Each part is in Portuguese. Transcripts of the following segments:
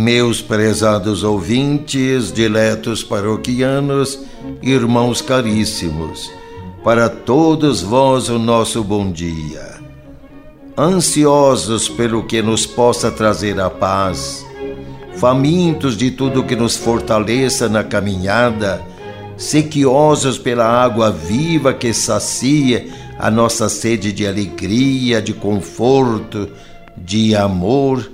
Meus prezados ouvintes, diletos paroquianos, irmãos caríssimos, para todos vós o nosso bom dia. Ansiosos pelo que nos possa trazer a paz, famintos de tudo que nos fortaleça na caminhada, sequiosos pela água viva que sacia a nossa sede de alegria, de conforto, de amor,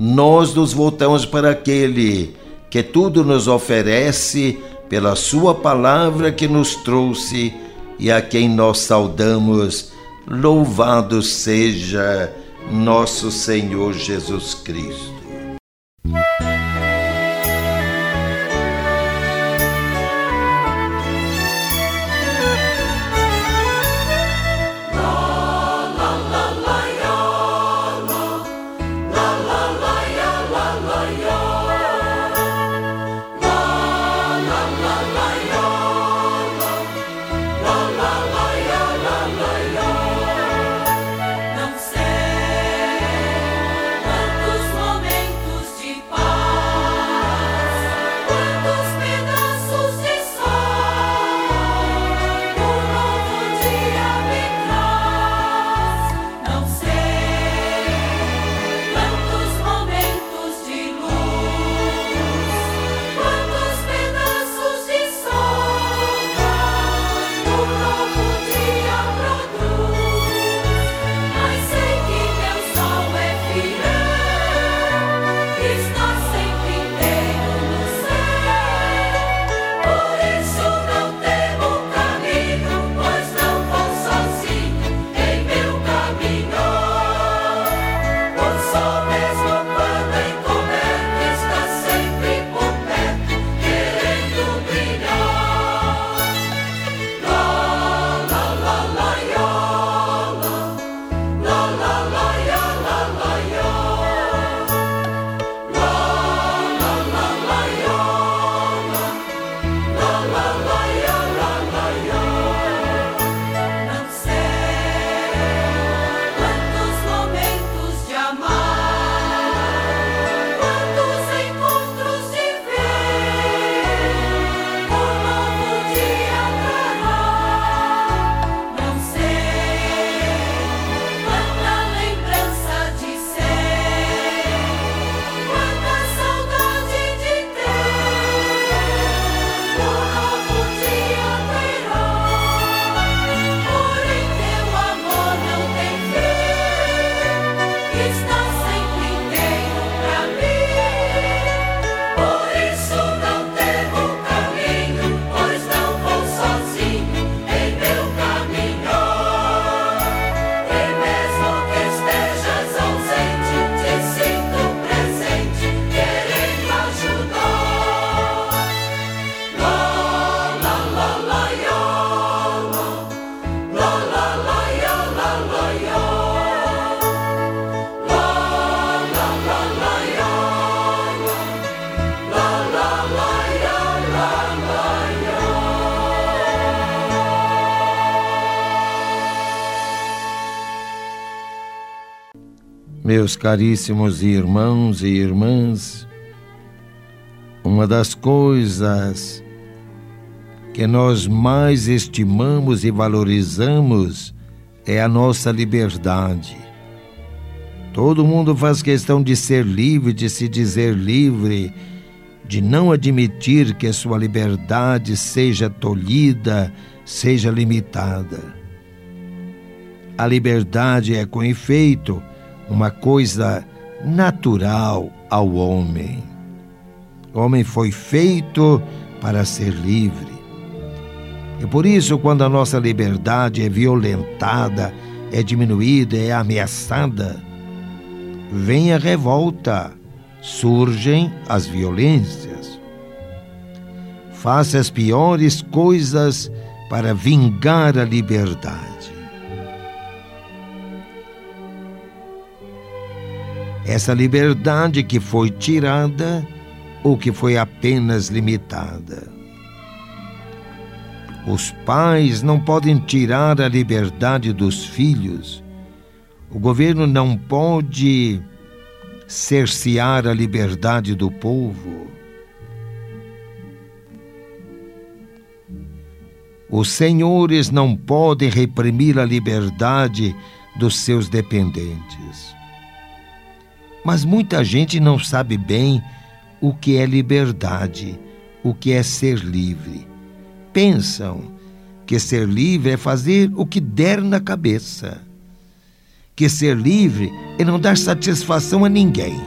nós nos voltamos para aquele que tudo nos oferece pela Sua palavra que nos trouxe e a quem nós saudamos. Louvado seja nosso Senhor Jesus Cristo. Meus caríssimos irmãos e irmãs, uma das coisas que nós mais estimamos e valorizamos é a nossa liberdade. Todo mundo faz questão de ser livre, de se dizer livre, de não admitir que a sua liberdade seja tolhida, seja limitada. A liberdade é com efeito uma coisa natural ao homem. O homem foi feito para ser livre. E por isso, quando a nossa liberdade é violentada, é diminuída, é ameaçada, vem a revolta, surgem as violências. faça as piores coisas para vingar a liberdade. Essa liberdade que foi tirada ou que foi apenas limitada. Os pais não podem tirar a liberdade dos filhos. O governo não pode cercear a liberdade do povo. Os senhores não podem reprimir a liberdade dos seus dependentes. Mas muita gente não sabe bem o que é liberdade, o que é ser livre pensam que ser livre é fazer o que der na cabeça. Que ser livre é não dar satisfação a ninguém.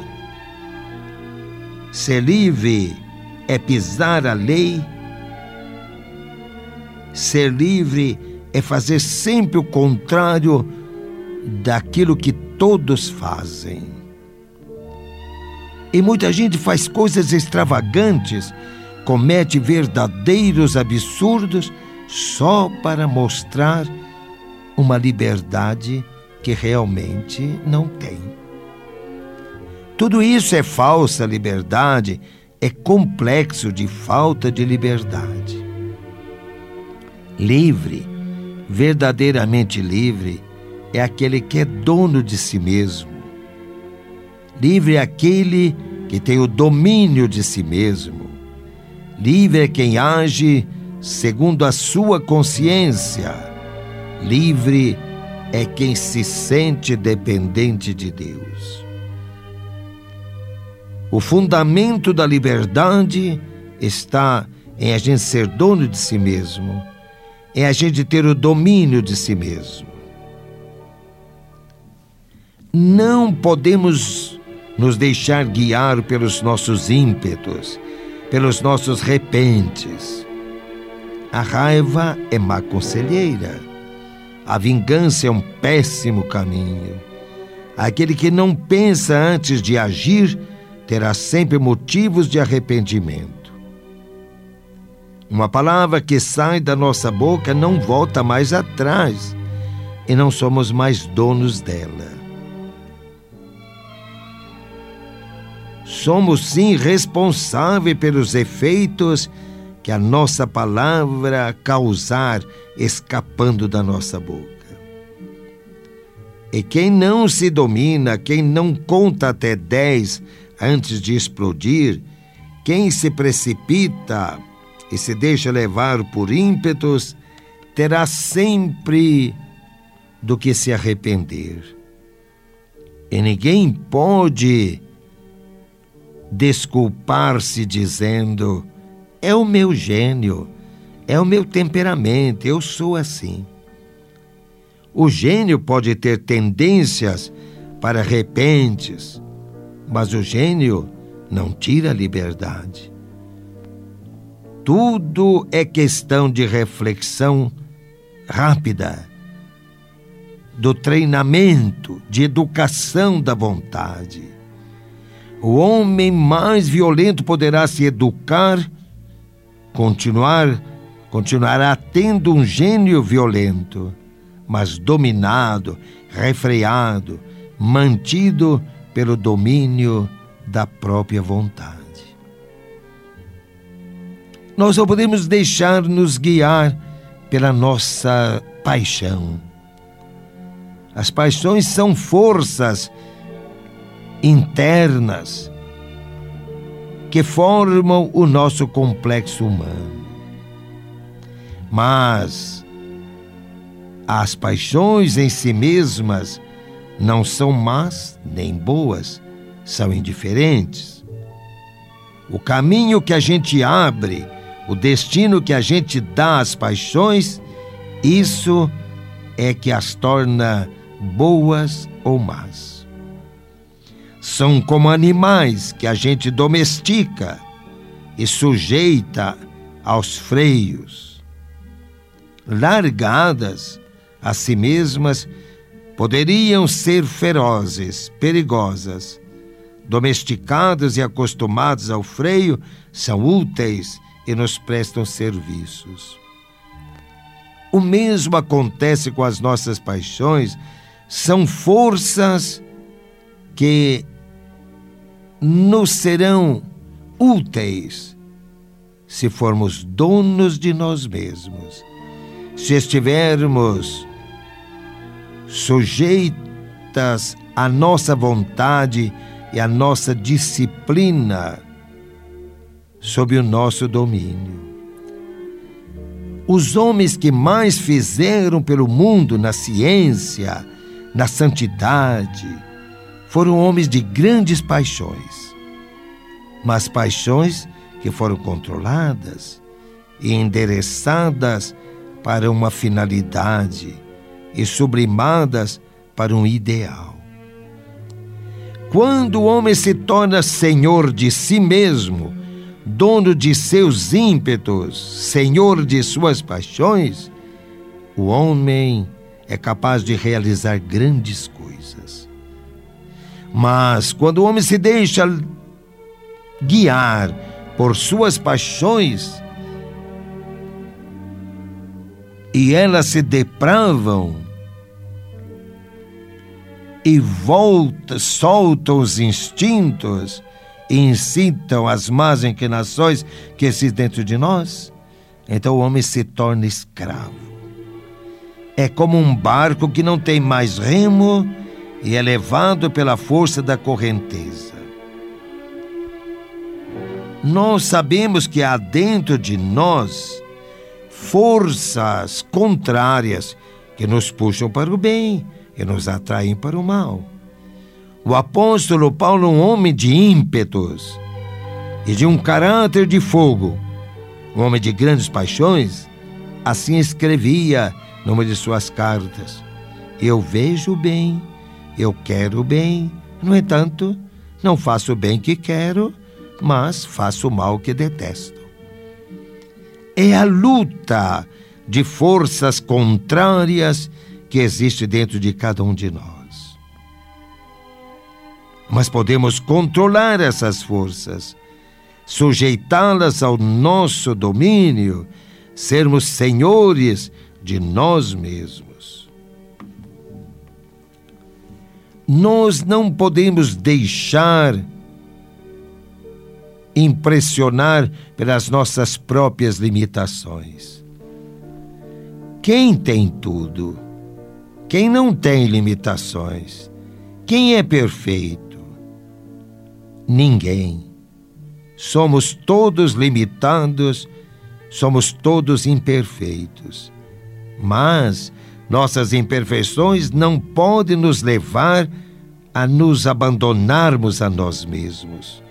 Ser livre é pisar a lei. Ser livre é fazer sempre o contrário daquilo que todos fazem. E muita gente faz coisas extravagantes comete verdadeiros absurdos só para mostrar uma liberdade que realmente não tem. Tudo isso é falsa liberdade, é complexo de falta de liberdade. Livre, verdadeiramente livre, é aquele que é dono de si mesmo. Livre é aquele que tem o domínio de si mesmo. Livre é quem age segundo a sua consciência. Livre é quem se sente dependente de Deus. O fundamento da liberdade está em a gente ser dono de si mesmo, em a gente ter o domínio de si mesmo. Não podemos nos deixar guiar pelos nossos ímpetos pelos nossos repentes. A raiva é má conselheira. A vingança é um péssimo caminho. Aquele que não pensa antes de agir terá sempre motivos de arrependimento. Uma palavra que sai da nossa boca não volta mais atrás e não somos mais donos dela. Somos sim responsáveis pelos efeitos que a nossa palavra causar escapando da nossa boca. E quem não se domina, quem não conta até dez antes de explodir, quem se precipita e se deixa levar por ímpetos, terá sempre do que se arrepender. E ninguém pode desculpar-se dizendo: é o meu gênio, é o meu temperamento, eu sou assim. O gênio pode ter tendências para repentes, mas o gênio não tira a liberdade. Tudo é questão de reflexão rápida, do treinamento, de educação da vontade. O homem mais violento poderá se educar, continuar, continuará tendo um gênio violento, mas dominado, refreado, mantido pelo domínio da própria vontade. Nós só podemos deixar nos guiar pela nossa paixão. As paixões são forças internas que formam o nosso complexo humano. Mas as paixões em si mesmas não são más nem boas, são indiferentes. O caminho que a gente abre, o destino que a gente dá às paixões, isso é que as torna boas ou más são como animais que a gente domestica e sujeita aos freios. Largadas a si mesmas, poderiam ser ferozes, perigosas. Domesticadas e acostumadas ao freio, são úteis e nos prestam serviços. O mesmo acontece com as nossas paixões, são forças que nos serão úteis se formos donos de nós mesmos, se estivermos sujeitas à nossa vontade e à nossa disciplina sob o nosso domínio. Os homens que mais fizeram pelo mundo na ciência, na santidade, foram homens de grandes paixões. Mas paixões que foram controladas e endereçadas para uma finalidade e sublimadas para um ideal. Quando o homem se torna senhor de si mesmo, dono de seus ímpetos, senhor de suas paixões, o homem é capaz de realizar grandes coisas. Mas quando o homem se deixa guiar por suas paixões e elas se depravam e volta, soltam os instintos e incitam as más inclinações que existem dentro de nós, então o homem se torna escravo. É como um barco que não tem mais remo e é levado pela força da correnteza. Nós sabemos que há dentro de nós forças contrárias que nos puxam para o bem e nos atraem para o mal. O apóstolo Paulo, um homem de ímpetos e de um caráter de fogo, um homem de grandes paixões, assim escrevia numa de suas cartas: Eu vejo bem, eu quero o bem, no entanto, não faço o bem que quero, mas faço o mal que detesto. É a luta de forças contrárias que existe dentro de cada um de nós mas podemos controlar essas forças, sujeitá-las ao nosso domínio, sermos senhores de nós mesmos. Nós não podemos deixar impressionar pelas nossas próprias limitações. Quem tem tudo? Quem não tem limitações? Quem é perfeito? ninguém. Somos todos limitados, somos todos imperfeitos. Mas nossas imperfeições não podem nos levar a nos abandonarmos a nós mesmos.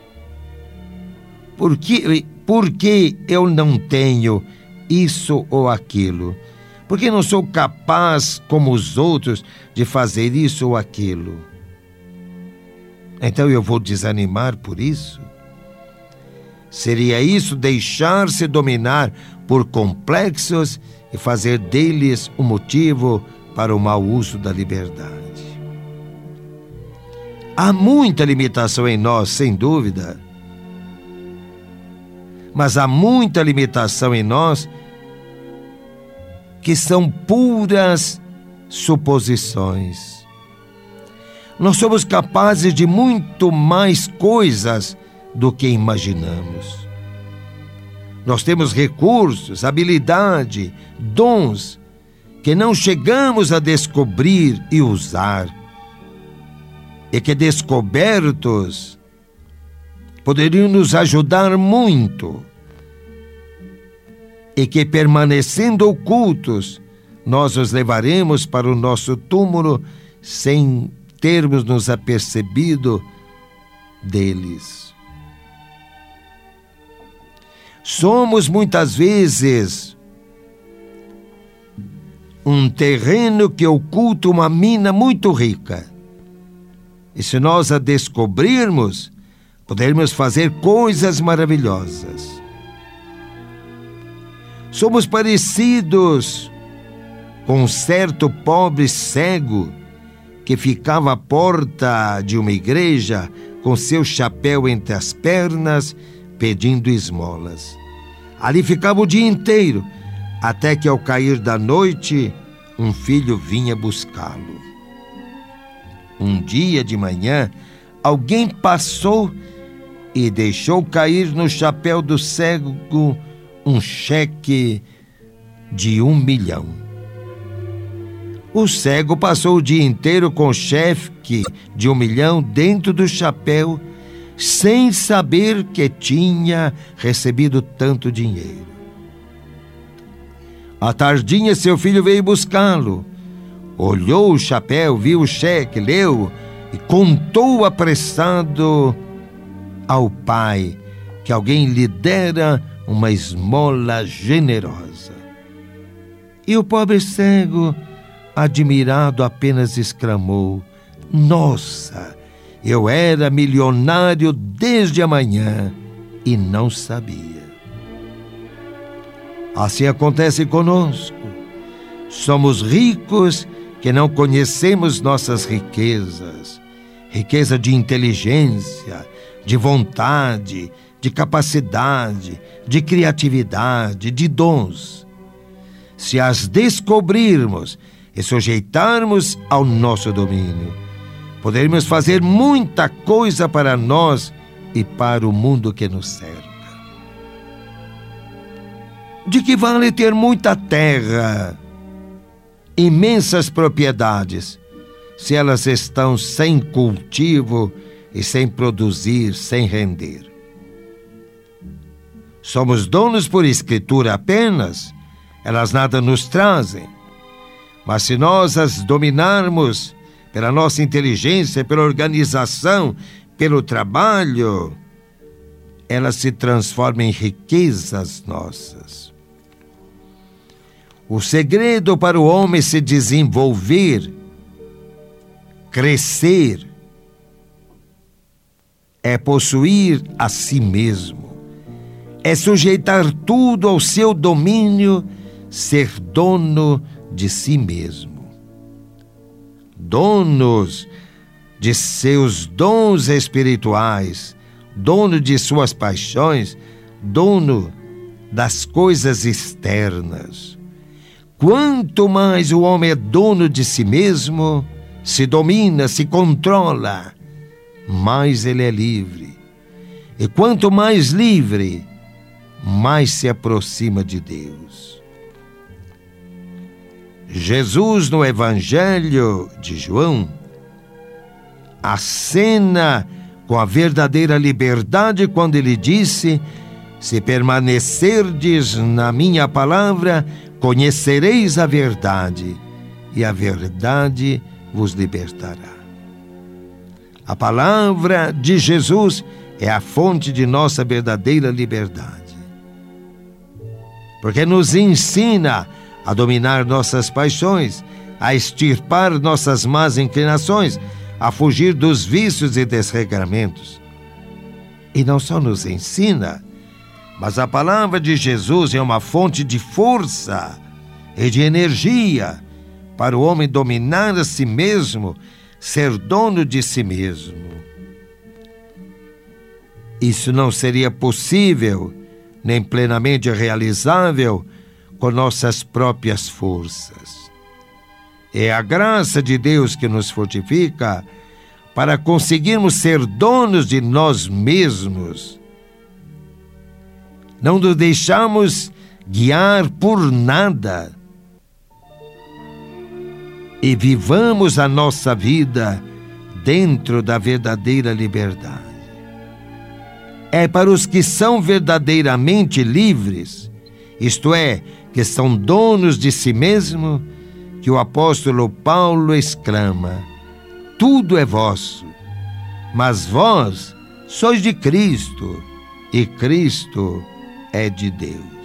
Por que, por que eu não tenho isso ou aquilo? Porque não sou capaz, como os outros, de fazer isso ou aquilo? Então eu vou desanimar por isso? Seria isso deixar-se dominar por complexos e fazer deles um motivo para o mau uso da liberdade. Há muita limitação em nós, sem dúvida. Mas há muita limitação em nós que são puras suposições nós somos capazes de muito mais coisas do que imaginamos. Nós temos recursos, habilidade, dons que não chegamos a descobrir e usar, e que descobertos poderiam nos ajudar muito, e que permanecendo ocultos, nós os levaremos para o nosso túmulo sem termos nos apercebido deles. Somos muitas vezes um terreno que oculta uma mina muito rica. E se nós a descobrirmos, poderemos fazer coisas maravilhosas. Somos parecidos com um certo pobre cego que ficava à porta de uma igreja com seu chapéu entre as pernas, pedindo esmolas. Ali ficava o dia inteiro, até que ao cair da noite, um filho vinha buscá-lo. Um dia de manhã, alguém passou e deixou cair no chapéu do cego um cheque de um milhão. O cego passou o dia inteiro com o cheque de um milhão dentro do chapéu, sem saber que tinha recebido tanto dinheiro. À tardinha, seu filho veio buscá-lo. Olhou o chapéu, viu o cheque, leu e contou apressado ao pai que alguém lhe dera uma esmola generosa. E o pobre cego, admirado, apenas exclamou: Nossa, eu era milionário desde amanhã e não sabia. Assim acontece conosco. Somos ricos que não conhecemos nossas riquezas riqueza de inteligência, de vontade, de capacidade, de criatividade, de dons. Se as descobrirmos e sujeitarmos ao nosso domínio, poderemos fazer muita coisa para nós e para o mundo que nos cerca. De que vale ter muita terra, imensas propriedades, se elas estão sem cultivo e sem produzir, sem render? Somos donos por escritura apenas, elas nada nos trazem. Mas se nós as dominarmos pela nossa inteligência, pela organização, pelo trabalho, elas se transformam em riquezas nossas. O segredo para o homem se desenvolver, crescer, é possuir a si mesmo, é sujeitar tudo ao seu domínio, ser dono de si mesmo. Donos de seus dons espirituais, dono de suas paixões, dono das coisas externas. Quanto mais o homem é dono de si mesmo, se domina, se controla, mais ele é livre. E quanto mais livre, mais se aproxima de Deus. Jesus, no Evangelho de João, acena com a verdadeira liberdade quando ele disse: Se permanecerdes na minha palavra, Conhecereis a verdade, e a verdade vos libertará. A palavra de Jesus é a fonte de nossa verdadeira liberdade. Porque nos ensina a dominar nossas paixões, a extirpar nossas más inclinações, a fugir dos vícios e desregramentos. E não só nos ensina, mas a palavra de Jesus é uma fonte de força e de energia para o homem dominar a si mesmo, ser dono de si mesmo. Isso não seria possível, nem plenamente realizável, com nossas próprias forças. É a graça de Deus que nos fortifica para conseguirmos ser donos de nós mesmos não nos deixamos guiar por nada. E vivamos a nossa vida dentro da verdadeira liberdade. É para os que são verdadeiramente livres, isto é, que são donos de si mesmo, que o apóstolo Paulo exclama: Tudo é vosso, mas vós sois de Cristo, e Cristo é de Deus.